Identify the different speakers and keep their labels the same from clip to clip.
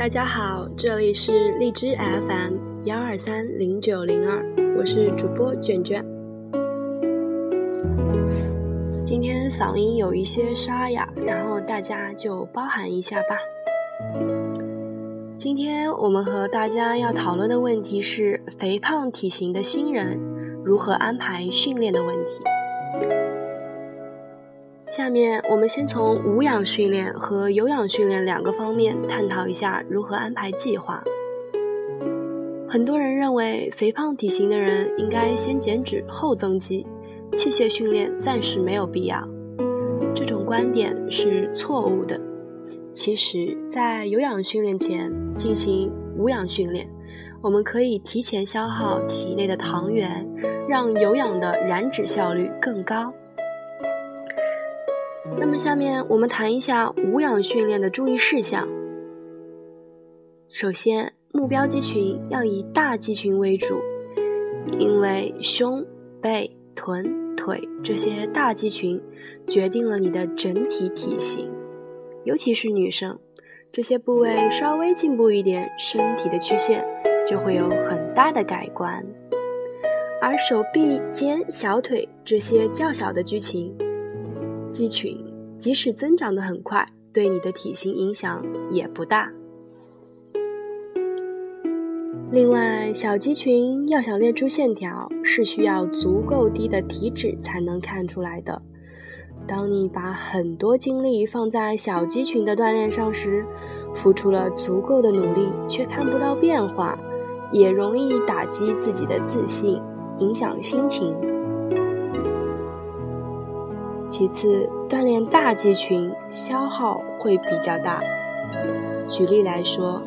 Speaker 1: 大家好，这里是荔枝 FM 幺二三零九零二，我是主播卷卷。今天嗓音有一些沙哑，然后大家就包涵一下吧。今天我们和大家要讨论的问题是肥胖体型的新人如何安排训练的问题。下面我们先从无氧训练和有氧训练两个方面探讨一下如何安排计划。很多人认为肥胖体型的人应该先减脂后增肌，器械训练暂时没有必要。这种观点是错误的。其实，在有氧训练前进行无氧训练，我们可以提前消耗体内的糖原，让有氧的燃脂效率更高。那么，下面我们谈一下无氧训练的注意事项。首先，目标肌群要以大肌群为主，因为胸、背、臀、腿这些大肌群决定了你的整体体型。尤其是女生，这些部位稍微进步一点，身体的曲线就会有很大的改观。而手臂、肩、小腿这些较小的肌群，肌群即使增长得很快，对你的体型影响也不大。另外，小肌群要想练出线条，是需要足够低的体脂才能看出来的。当你把很多精力放在小肌群的锻炼上时，付出了足够的努力却看不到变化，也容易打击自己的自信，影响心情。其次，锻炼大肌群消耗会比较大。举例来说，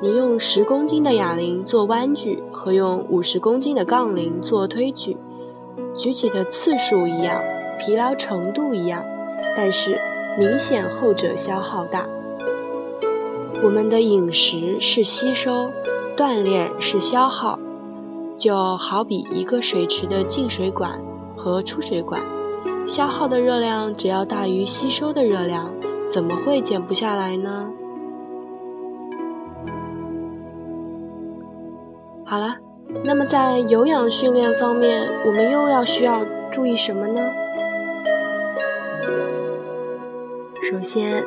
Speaker 1: 你用十公斤的哑铃做弯举，和用五十公斤的杠铃做推举，举起的次数一样。疲劳程度一样，但是明显后者消耗大。我们的饮食是吸收，锻炼是消耗，就好比一个水池的进水管和出水管，消耗的热量只要大于吸收的热量，怎么会减不下来呢？好了，那么在有氧训练方面，我们又要需要注意什么呢？首先，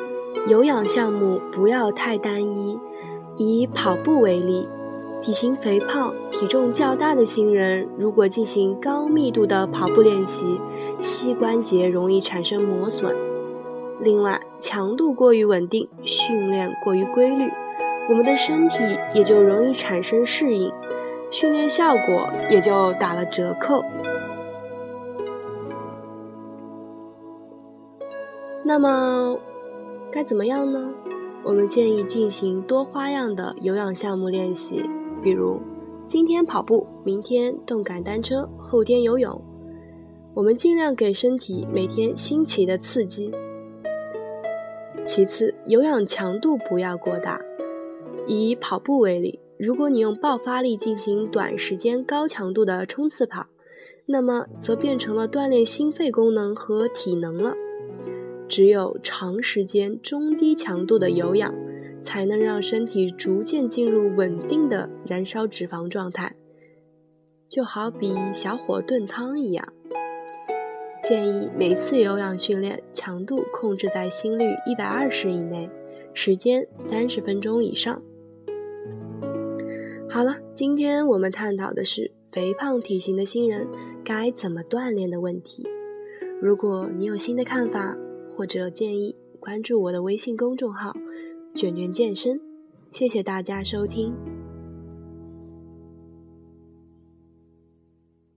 Speaker 1: 有氧项目不要太单一。以跑步为例，体型肥胖、体重较大的新人，如果进行高密度的跑步练习，膝关节容易产生磨损。另外，强度过于稳定，训练过于规律，我们的身体也就容易产生适应，训练效果也就打了折扣。那么该怎么样呢？我们建议进行多花样的有氧项目练习，比如今天跑步，明天动感单车，后天游泳。我们尽量给身体每天新奇的刺激。其次，有氧强度不要过大。以跑步为例，如果你用爆发力进行短时间高强度的冲刺跑，那么则变成了锻炼心肺功能和体能了。只有长时间中低强度的有氧，才能让身体逐渐进入稳定的燃烧脂肪状态，就好比小火炖汤一样。建议每次有氧训练强度控制在心率一百二十以内，时间三十分钟以上。好了，今天我们探讨的是肥胖体型的新人该怎么锻炼的问题。如果你有新的看法，或者建议关注我的微信公众号“卷卷健身”，谢谢大家收听。